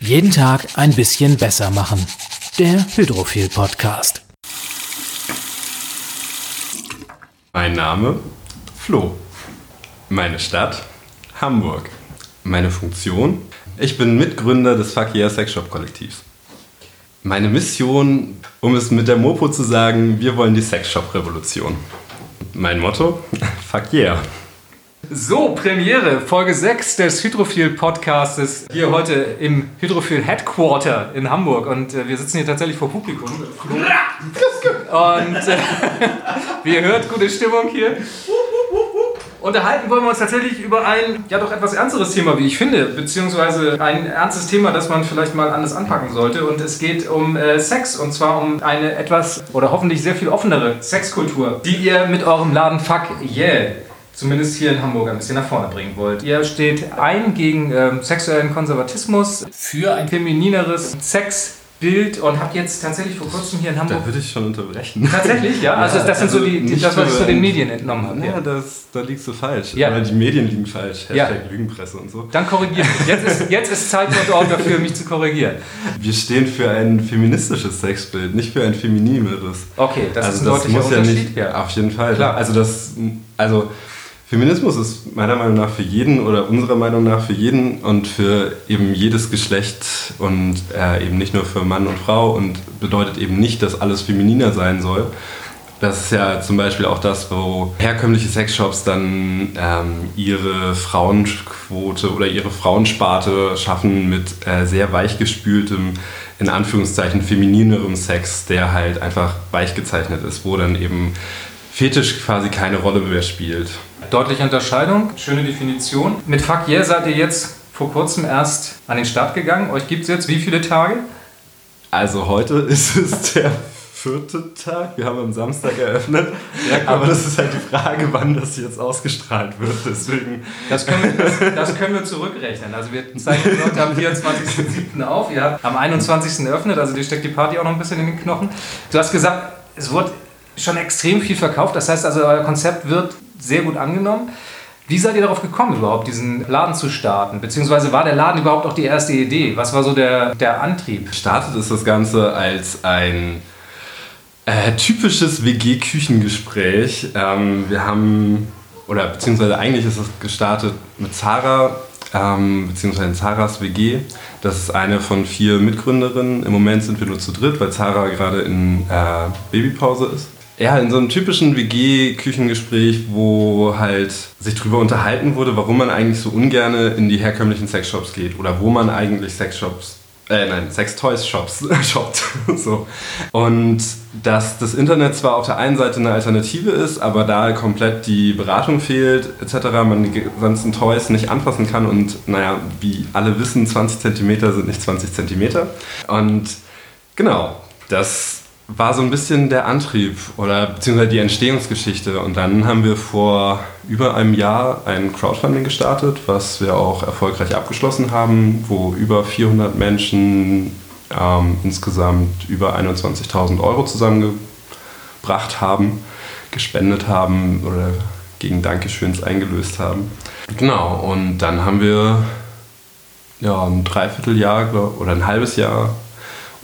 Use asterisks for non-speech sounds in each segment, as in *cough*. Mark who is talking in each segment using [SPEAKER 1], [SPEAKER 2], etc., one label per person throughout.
[SPEAKER 1] Jeden Tag ein bisschen besser machen. Der Hydrophil Podcast.
[SPEAKER 2] Mein Name Flo. Meine Stadt Hamburg. Meine Funktion? Ich bin Mitgründer des Fuck Yeah Sex Shop Kollektivs. Meine Mission, um es mit der Mopo zu sagen, wir wollen die Sex Shop Revolution. Mein Motto? *laughs* Fuck Yeah.
[SPEAKER 3] So, Premiere, Folge 6 des Hydrophil Podcastes. Hier heute im Hydrophil Headquarter in Hamburg. Und äh, wir sitzen hier tatsächlich vor Publikum. Und äh, *laughs* wie ihr hört, gute Stimmung hier. Unterhalten wollen wir uns tatsächlich über ein, ja doch etwas ernsteres Thema, wie ich finde, beziehungsweise ein ernstes Thema, das man vielleicht mal anders anpacken sollte. Und es geht um äh, Sex und zwar um eine etwas oder hoffentlich sehr viel offenere Sexkultur, die ihr mit eurem Laden Fuck Yeah zumindest hier in Hamburg ein bisschen nach vorne bringen wollt. Ihr steht ein gegen ähm, sexuellen Konservatismus, für ein feminineres Sexbild und habt jetzt tatsächlich vor kurzem hier in Hamburg.
[SPEAKER 2] Da würde ich schon unterbrechen.
[SPEAKER 3] Tatsächlich, ja? Also das sind so die, die das, was ich so den Medien entnommen habe.
[SPEAKER 2] Ja, das, da liegst du falsch.
[SPEAKER 3] Ja.
[SPEAKER 2] Die Medien liegen falsch. Hashtag
[SPEAKER 3] Ja.
[SPEAKER 2] Lügenpresse und so.
[SPEAKER 3] Dann korrigiert mich. Jetzt ist, jetzt ist Zeit und Ort dafür, mich zu korrigieren.
[SPEAKER 2] Wir stehen für ein feministisches Sexbild, nicht für ein feminineres.
[SPEAKER 3] Okay, das
[SPEAKER 2] also
[SPEAKER 3] ist ein
[SPEAKER 2] das
[SPEAKER 3] deutlicher
[SPEAKER 2] muss ja
[SPEAKER 3] Unterschied.
[SPEAKER 2] nicht,
[SPEAKER 3] ja.
[SPEAKER 2] auf jeden Fall.
[SPEAKER 3] Klar.
[SPEAKER 2] Also das, also Feminismus ist meiner Meinung nach für jeden oder unserer Meinung nach für jeden und für eben jedes Geschlecht und äh, eben nicht nur für Mann und Frau und bedeutet eben nicht, dass alles femininer sein soll. Das ist ja zum Beispiel auch das, wo herkömmliche Sexshops dann ähm, ihre Frauenquote oder ihre Frauensparte schaffen mit äh, sehr weichgespültem, in Anführungszeichen femininerem Sex, der halt einfach weich gezeichnet ist, wo dann eben Fetisch quasi keine Rolle mehr spielt.
[SPEAKER 3] Deutliche Unterscheidung, schöne Definition. Mit Fuck Yeah seid ihr jetzt vor kurzem erst an den Start gegangen. Euch gibt es jetzt wie viele Tage?
[SPEAKER 2] Also heute ist *laughs* es der vierte Tag. Wir haben am Samstag eröffnet. Aber das ist halt die Frage, wann das jetzt ausgestrahlt wird. Deswegen.
[SPEAKER 3] Das können wir, das, das können wir zurückrechnen. Also wir zeichnen heute am 24.07. auf. Ihr habt am 21. eröffnet, also dir steckt die Party auch noch ein bisschen in den Knochen. Du hast gesagt, es wurde schon extrem viel verkauft. Das heißt also, euer Konzept wird sehr gut angenommen. Wie seid ihr darauf gekommen, überhaupt diesen Laden zu starten? Beziehungsweise war der Laden überhaupt auch die erste Idee? Was war so der, der Antrieb?
[SPEAKER 2] Gestartet ist das Ganze als ein äh, typisches WG-Küchengespräch. Ähm, wir haben, oder beziehungsweise eigentlich ist es gestartet mit Zara, ähm, beziehungsweise Zaras WG. Das ist eine von vier Mitgründerinnen. Im Moment sind wir nur zu dritt, weil Zara gerade in äh, Babypause ist. Ja, in so einem typischen WG-Küchengespräch, wo halt sich drüber unterhalten wurde, warum man eigentlich so ungerne in die herkömmlichen Sexshops geht oder wo man eigentlich Sexshops äh, nein, Sex-Toys-Shops *laughs* shoppt. so. Und dass das Internet zwar auf der einen Seite eine Alternative ist, aber da komplett die Beratung fehlt, etc., man die ganzen Toys nicht anfassen kann und naja, wie alle wissen, 20 cm sind nicht 20 cm. Und genau, das war so ein bisschen der Antrieb oder beziehungsweise die Entstehungsgeschichte. Und dann haben wir vor über einem Jahr ein Crowdfunding gestartet, was wir auch erfolgreich abgeschlossen haben, wo über 400 Menschen ähm, insgesamt über 21.000 Euro zusammengebracht haben, gespendet haben oder gegen Dankeschöns eingelöst haben. Genau, und dann haben wir ja, ein Dreivierteljahr oder ein halbes Jahr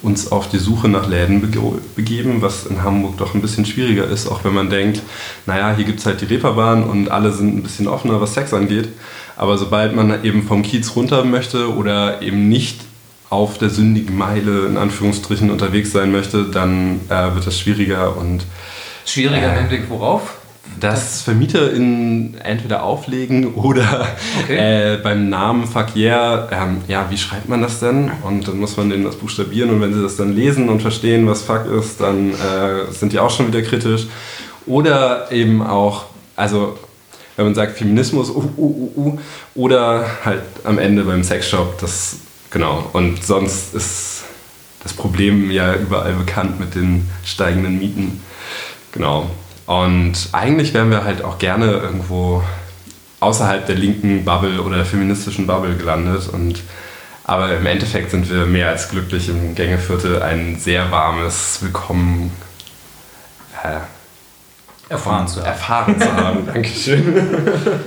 [SPEAKER 2] uns auf die Suche nach Läden bege- begeben, was in Hamburg doch ein bisschen schwieriger ist, auch wenn man denkt, naja, hier gibt es halt die Reeperbahn und alle sind ein bisschen offener, was Sex angeht. Aber sobald man eben vom Kiez runter möchte oder eben nicht auf der sündigen Meile in Anführungsstrichen unterwegs sein möchte, dann äh, wird das schwieriger und
[SPEAKER 3] Schwieriger
[SPEAKER 2] Äh.
[SPEAKER 3] im Hinblick worauf?
[SPEAKER 2] Dass VermieterInnen entweder auflegen oder
[SPEAKER 3] Okay.
[SPEAKER 2] äh, beim Namen Fuck Yeah, ähm, ja, wie schreibt man das denn? Und dann muss man denen das buchstabieren und wenn sie das dann lesen und verstehen, was Fuck ist, dann äh, sind die auch schon wieder kritisch. Oder eben auch, also wenn man sagt Feminismus, uh, uh, uh, uh, oder halt am Ende beim Sexshop, das, genau. Und sonst ist das Problem ja überall bekannt mit den steigenden Mieten. Genau. Und eigentlich wären wir halt auch gerne irgendwo außerhalb der linken Bubble oder der feministischen Bubble gelandet. Und, aber im Endeffekt sind wir mehr als glücklich im Gängeviertel ein sehr warmes Willkommen äh,
[SPEAKER 3] Erfahren zu haben.
[SPEAKER 2] erfahren zu haben. *laughs* Dankeschön.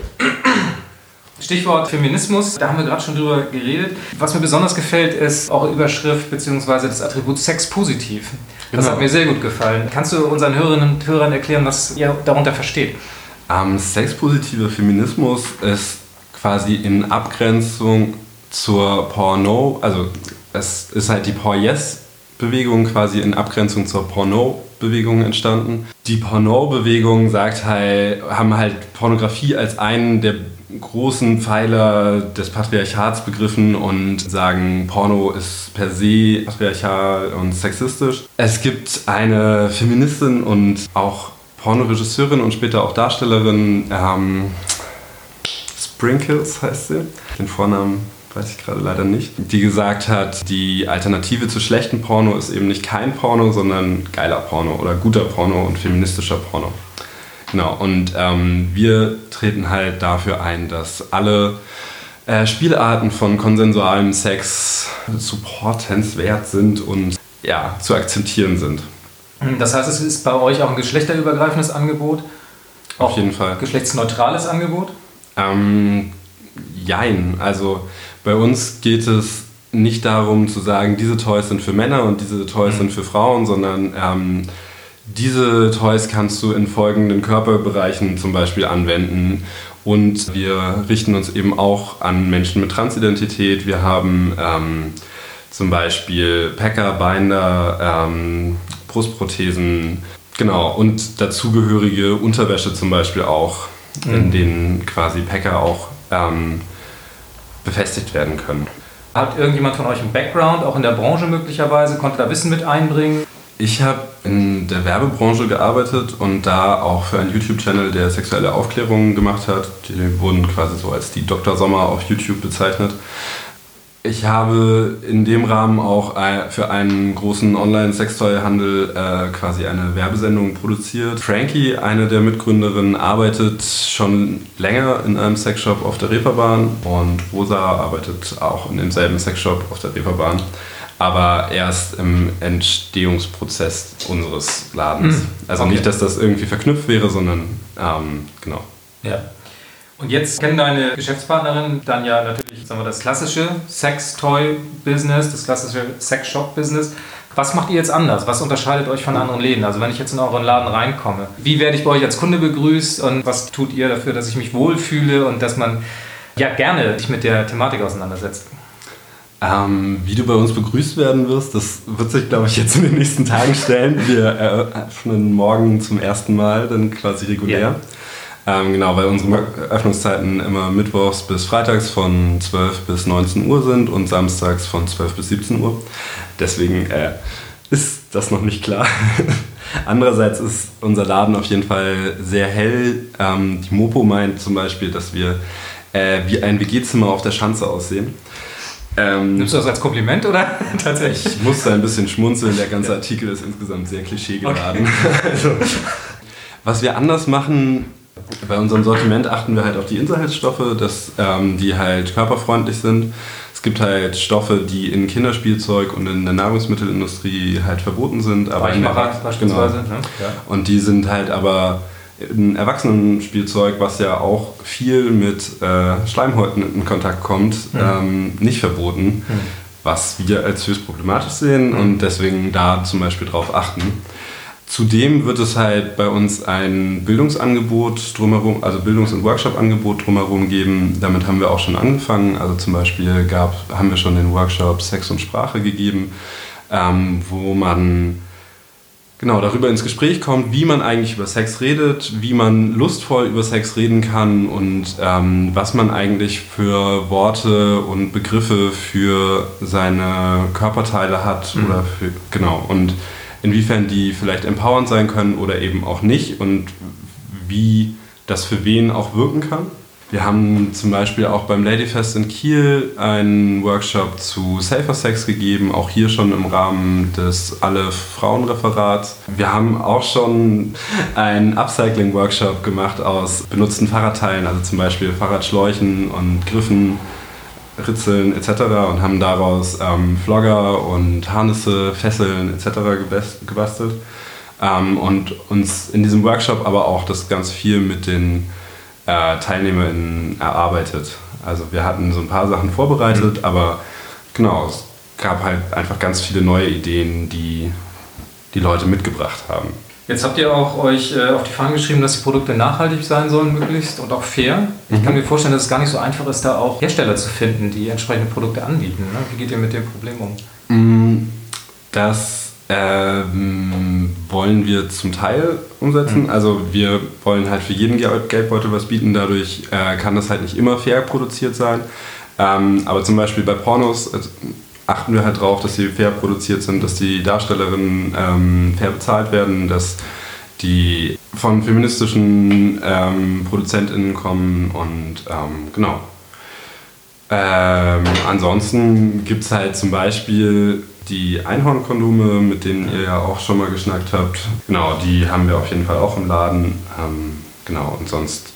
[SPEAKER 3] Stichwort Feminismus, da haben wir gerade schon drüber geredet. Was mir besonders gefällt, ist auch Überschrift bzw. das Attribut Sex positiv. Das
[SPEAKER 2] Genau.
[SPEAKER 3] hat mir sehr gut gefallen. Kannst du unseren Hörerinnen und Hörern erklären, was ihr darunter versteht?
[SPEAKER 2] Ähm, sexpositiver Feminismus ist quasi in Abgrenzung zur Porno, also es ist halt die Por-Yes-Bewegung quasi in Abgrenzung zur Porno-Bewegung entstanden. Die Porno-Bewegung sagt halt, haben halt Pornografie als einen der großen Pfeiler des Patriarchats begriffen und sagen, Porno ist per se patriarchal und sexistisch. Es gibt eine Feministin und auch Pornoregisseurin und später auch Darstellerin, ähm, Sprinkles heißt sie. Den Vornamen weiß ich gerade leider nicht. Die gesagt hat, die Alternative zu schlechten Porno ist eben nicht kein Porno, sondern geiler Porno oder guter Porno und feministischer Porno. Genau, und ähm, wir treten halt dafür ein, dass alle äh, Spielarten von konsensualem Sex supportenswert sind und ja, zu akzeptieren sind.
[SPEAKER 3] Das heißt, es ist bei euch auch ein geschlechterübergreifendes Angebot?
[SPEAKER 2] Auf jeden Fall.
[SPEAKER 3] Geschlechtsneutrales Angebot?
[SPEAKER 2] Ähm, jein. Also bei uns geht es nicht darum zu sagen, diese Toys sind für Männer und diese Toys sind für Frauen, sondern ähm, diese Toys kannst du in folgenden Körperbereichen zum Beispiel anwenden. Und wir richten uns eben auch an Menschen mit Transidentität. Wir haben ähm, zum Beispiel Packer, Binder, ähm, Brustprothesen, genau, und dazugehörige Unterwäsche zum Beispiel auch, in denen quasi Packer auch ähm, befestigt werden können.
[SPEAKER 3] Hat irgendjemand von euch einen Background, auch in der Branche möglicherweise? Konnte da Wissen mit einbringen?
[SPEAKER 2] Ich habe in der Werbebranche gearbeitet und da auch für einen YouTube-Channel, der sexuelle Aufklärung gemacht hat. Die wurden quasi so als die Dr. Sommer auf YouTube bezeichnet. Ich habe in dem Rahmen auch für einen großen Online-Sextoy-Handel äh, quasi eine Werbesendung produziert. Frankie, eine der Mitgründerinnen, arbeitet schon länger in einem Sexshop auf der Reeperbahn und Rosa arbeitet auch in demselben Sexshop auf der Reeperbahn, aber erst im Entstehungsprozess unseres Ladens. Also
[SPEAKER 3] okay.
[SPEAKER 2] nicht, dass das irgendwie verknüpft wäre, sondern ähm, genau.
[SPEAKER 3] Ja. Und jetzt kennen deine Geschäftspartnerin dann ja natürlich sagen wir, das klassische Sex-Toy-Business, das klassische Sex-Shop-Business. Was macht ihr jetzt anders? Was unterscheidet euch von anderen Läden? Also wenn ich jetzt in euren Laden reinkomme, wie werde ich bei euch als Kunde begrüßt und was tut ihr dafür, dass ich mich wohlfühle und dass man ja gerne sich mit der Thematik auseinandersetzt?
[SPEAKER 2] Ähm, wie du bei uns begrüßt werden wirst, das wird sich, glaube ich, jetzt in den nächsten Tagen stellen. Wir eröffnen morgen zum ersten Mal dann quasi regulär.
[SPEAKER 3] Ja.
[SPEAKER 2] Ähm, genau, weil unsere Öffnungszeiten immer mittwochs bis freitags von 12 bis 19 Uhr sind und samstags von 12 bis 17 Uhr. Deswegen äh, ist das noch nicht klar. *laughs* Andererseits ist unser Laden auf jeden Fall sehr hell. Ähm, die Mopo meint zum Beispiel, dass wir äh, wie ein WG-Zimmer auf der Schanze aussehen. Ähm,
[SPEAKER 3] Nimmst du das als Kompliment oder *laughs* *laughs* tatsächlich?
[SPEAKER 2] ich musste ein bisschen schmunzeln, der ganze Artikel ist insgesamt sehr klischeegeladen. *laughs* Also, was wir anders machen, bei unserem Sortiment achten wir halt auf die Inhaltsstoffe, dass ähm, die halt körperfreundlich sind. Es gibt halt Stoffe, die in Kinderspielzeug und in der Nahrungsmittelindustrie halt verboten sind. Aber
[SPEAKER 3] Weichmacher beispielsweise.
[SPEAKER 2] Genau.
[SPEAKER 3] Ne? Ja.
[SPEAKER 2] Und die sind halt aber ein Erwachsenenspielzeug, was ja auch viel mit äh, Schleimhäuten in Kontakt kommt, ähm, nicht verboten, was wir als höchst problematisch sehen und deswegen da zum Beispiel drauf achten. Zudem wird es halt bei uns ein Bildungsangebot drumherum, also Bildungs- und Workshop-Angebot drumherum geben. Damit haben wir auch schon angefangen. Also zum Beispiel gab, haben wir schon den Workshop Sex und Sprache gegeben, ähm, wo man genau darüber ins Gespräch kommt, wie man eigentlich über Sex redet, wie man lustvoll über Sex reden kann und ähm, was man eigentlich für Worte und Begriffe für seine Körperteile hat oder für genau und inwiefern die vielleicht empowernd sein können oder eben auch nicht und wie das für wen auch wirken kann. Wir haben zum Beispiel auch beim Ladyfest in Kiel einen Workshop zu Safer Sex gegeben, auch hier schon im Rahmen des Alle Frauen-Referats. Wir haben auch schon einen Upcycling-Workshop gemacht aus benutzten Fahrradteilen, also zum Beispiel Fahrradschläuchen und Griffen, Ritzeln etc. und haben daraus ähm, Flogger und Harnisse, Fesseln etc. gebas- gebastelt. Ähm, und uns in diesem Workshop aber auch das ganz viel mit den äh, TeilnehmerInnen erarbeitet. Also wir hatten so ein paar Sachen vorbereitet, mhm. aber genau, es gab halt einfach ganz viele neue Ideen, die die Leute mitgebracht haben.
[SPEAKER 3] Jetzt habt ihr auch euch äh, auf die Fahnen geschrieben, dass die Produkte nachhaltig sein sollen möglichst und auch fair. Ich kann mhm. mir vorstellen, dass es gar nicht so einfach ist, da auch Hersteller zu finden, die entsprechende Produkte anbieten. Ne? Wie geht ihr mit dem Problem um?
[SPEAKER 2] Mm, das ähm, wollen wir zum Teil umsetzen. Mhm. Also wir wollen halt für jeden Geldbeutel was bieten. Dadurch äh, kann das halt nicht immer fair produziert sein. Ähm, aber zum Beispiel bei Pornos äh, achten wir halt darauf, dass sie fair produziert sind, dass die Darstellerinnen ähm, fair bezahlt werden, dass die von feministischen ähm, ProduzentInnen kommen und ähm, genau. Ähm, ansonsten gibt es halt zum Beispiel die Einhornkondome, mit denen ihr ja auch schon mal geschnackt habt. Genau, die haben wir auf jeden Fall auch im Laden. Ähm, genau, und sonst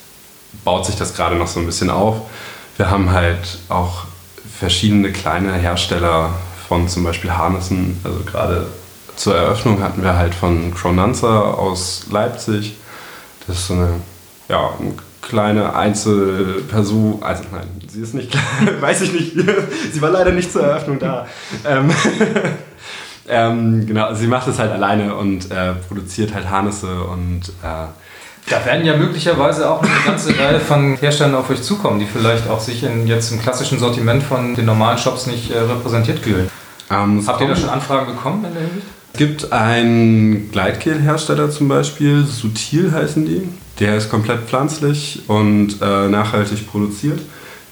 [SPEAKER 2] baut sich das gerade noch so ein bisschen auf. Wir haben halt auch verschiedene kleine Hersteller von zum Beispiel Harnessen. Also gerade zur Eröffnung hatten wir halt von Cronanza aus Leipzig. Das ist so eine, ja, kleine Einzelperson. Also nein, sie ist nicht, *laughs* weiß ich nicht. *laughs* sie war leider nicht zur Eröffnung da. Ähm, *laughs* ähm, genau, sie macht es halt alleine und äh, produziert halt Harnisse und äh,
[SPEAKER 3] da werden ja möglicherweise auch eine ganze Reihe von Herstellern auf euch zukommen, die vielleicht auch sich in, jetzt im klassischen Sortiment von den normalen Shops nicht äh, repräsentiert fühlen. Ähm, Habt ihr da schon Anfragen bekommen in der Hinsicht?
[SPEAKER 2] Es gibt einen Gleitgel-Hersteller zum Beispiel, Sutil heißen die. Der ist komplett pflanzlich und äh, nachhaltig produziert.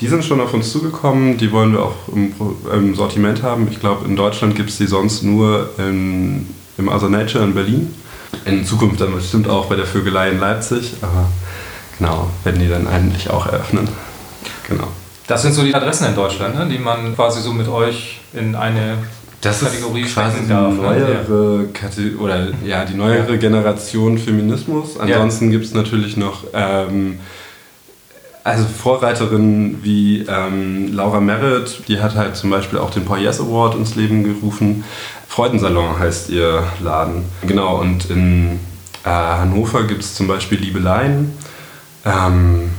[SPEAKER 2] Die sind schon auf uns zugekommen, die wollen wir auch im, im Sortiment haben. Ich glaube, in Deutschland gibt es die sonst nur in, im Other Nature in Berlin in Zukunft dann bestimmt auch bei der Vögelei in Leipzig. Aber genau, werden die dann eigentlich auch eröffnen. Genau.
[SPEAKER 3] Das sind so die Adressen in Deutschland, ne, die man quasi so mit euch in eine
[SPEAKER 2] das Kategorie ist quasi die ne? neuere ne? Kate oder ja die neuere Generation Feminismus. Ansonsten ja. gibt es natürlich noch ähm, also Vorreiterinnen wie ähm, Laura Merritt, die hat halt zum Beispiel auch den Paul Yes Award ins Leben gerufen. Freudensalon heißt ihr Laden. Genau, und in äh, Hannover gibt es zum Beispiel Liebeleien. Ähm,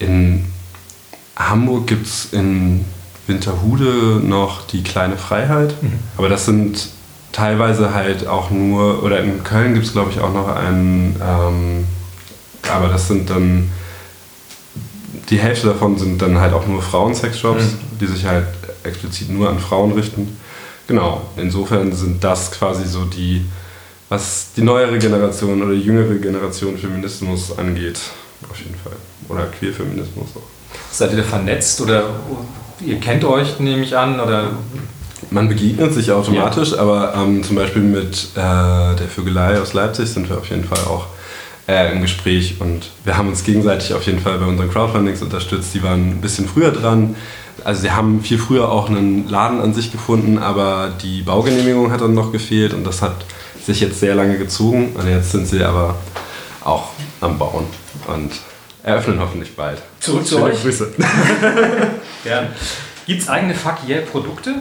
[SPEAKER 2] in Hamburg gibt es in Winterhude noch die kleine Freiheit. Mhm. Aber das sind teilweise halt auch nur, oder in Köln gibt es glaube ich auch noch einen, ähm, aber das sind dann, die Hälfte davon sind dann halt auch nur Frauensexshops, mhm. die sich halt explizit nur an Frauen richten. Genau, insofern sind das quasi so die, was die neuere Generation oder die jüngere Generation Feminismus angeht, auf jeden Fall. Oder Queerfeminismus auch.
[SPEAKER 3] Seid ihr da vernetzt oder ihr kennt euch, nehme ich an, oder
[SPEAKER 2] man begegnet sich automatisch, ja. aber ähm, zum Beispiel mit äh, der Vögelei aus Leipzig sind wir auf jeden Fall auch äh, im Gespräch und wir haben uns gegenseitig auf jeden Fall bei unseren Crowdfundings unterstützt. Die waren ein bisschen früher dran, also sie haben viel früher auch einen Laden an sich gefunden, aber die Baugenehmigung hat dann noch gefehlt und das hat sich jetzt sehr lange gezogen und jetzt sind sie aber auch am Bauen und eröffnen hoffentlich bald.
[SPEAKER 3] Zurück zu euch. Grüße. *laughs* Gibt es eigene Fuck Yeah Produkte?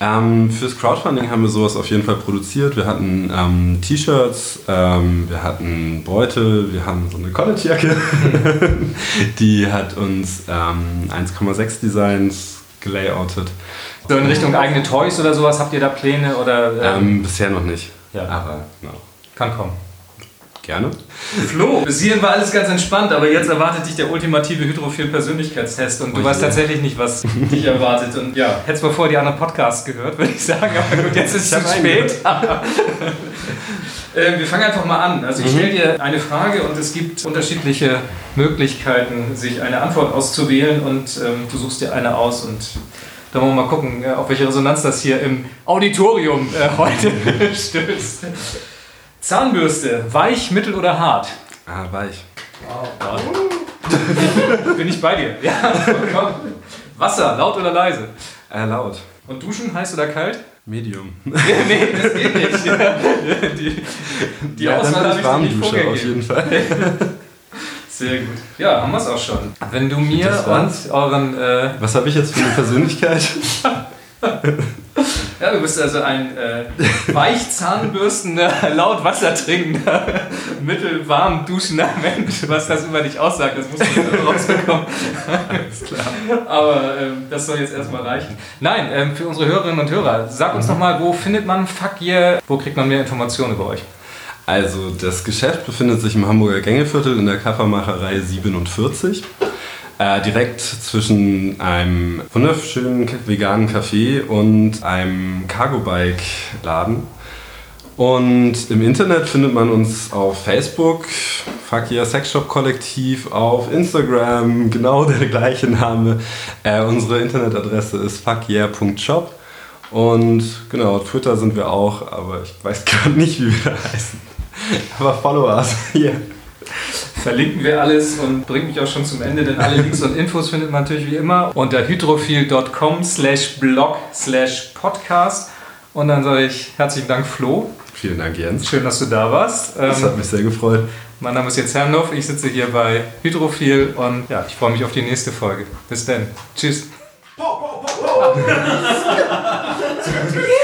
[SPEAKER 2] Ähm, fürs Crowdfunding haben wir sowas auf jeden Fall produziert. Wir hatten ähm, T-Shirts, ähm, wir hatten Beutel, wir haben so eine Collegejacke. *laughs* die hat uns 1,6 ähm, Designs gelayoutet.
[SPEAKER 3] So in Richtung eigene Toys oder sowas, habt ihr da Pläne? Oder,
[SPEAKER 2] ähm? Ähm, bisher noch nicht. Ja. Aber genau.
[SPEAKER 3] Kann kommen.
[SPEAKER 2] Gerne.
[SPEAKER 3] Flo, bis hierhin war alles ganz entspannt, aber jetzt erwartet dich der ultimative Hydrophil-Persönlichkeitstest und du oh weißt tatsächlich nicht, was dich erwartet. Und ja, hättest mal vorher die anderen Podcasts gehört, würde ich sagen, aber gut, jetzt ist es *laughs* zu spät. *laughs* äh, wir fangen einfach mal an. Also ich mhm. stelle dir eine Frage und es gibt unterschiedliche Möglichkeiten, sich eine Antwort auszuwählen und ähm, du suchst dir eine aus und dann wollen wir mal gucken, äh, auf welche Resonanz das hier im Auditorium äh, heute *laughs* stößt. Zahnbürste, weich, mittel oder hart?
[SPEAKER 2] Ah, weich.
[SPEAKER 3] Wow. Bin ich bei dir? Ja, komm. Wasser, laut oder leise?
[SPEAKER 2] Äh, laut.
[SPEAKER 3] Und duschen, heiß oder kalt?
[SPEAKER 2] Medium. *laughs*
[SPEAKER 3] nee, das geht nicht. Die, die ja, Auswahl habe ich dir nicht vorgegeben. auf jeden Fall. *laughs* Sehr gut. Ja, haben wir es auch schon. Wenn du mir und euren... Äh
[SPEAKER 2] Was habe ich jetzt für eine Persönlichkeit? *laughs*
[SPEAKER 3] Ja, du bist also ein äh, weichzahnbürstender, *laughs* laut Wasser trinkender, *laughs* mittelwarm duschender Mensch. Was das über dich aussagt, das musst du jetzt rausbekommen. *laughs* Alles klar. Aber ähm, das soll jetzt erstmal reichen. Nein, ähm, für unsere Hörerinnen und Hörer, sag uns mhm. nochmal, wo findet man Fuck Yeah, wo kriegt man mehr Informationen über euch?
[SPEAKER 2] Also das Geschäft befindet sich im Hamburger Gängeviertel in der Kaffermacherei 47. Äh, direkt zwischen einem wunderschönen veganen Café und einem Cargo-Bike-Laden. Und im Internet findet man uns auf Facebook, Yeah Sexshop Kollektiv, auf Instagram, genau der gleiche Name. Äh, unsere Internetadresse ist fuckyeah.shop. Und genau, Twitter sind wir auch, aber ich weiß *laughs* gar nicht, wie wir da heißen. Aber follow us. *laughs* Yeah
[SPEAKER 3] verlinken wir alles und bringt mich auch schon zum Ende, denn alle Links und Infos findet man natürlich wie immer unter hydrophil.com slash blog slash podcast. Und dann sage ich herzlichen Dank, Flo.
[SPEAKER 2] Vielen Dank, Jens.
[SPEAKER 3] Schön, dass du da warst.
[SPEAKER 2] Das hat ähm, mich sehr gefreut.
[SPEAKER 3] Mein Name ist Jens Herrnhoff, ich sitze hier bei Hydrophil und ja, ich freue mich auf die nächste Folge. Bis dann. Tschüss. *laughs*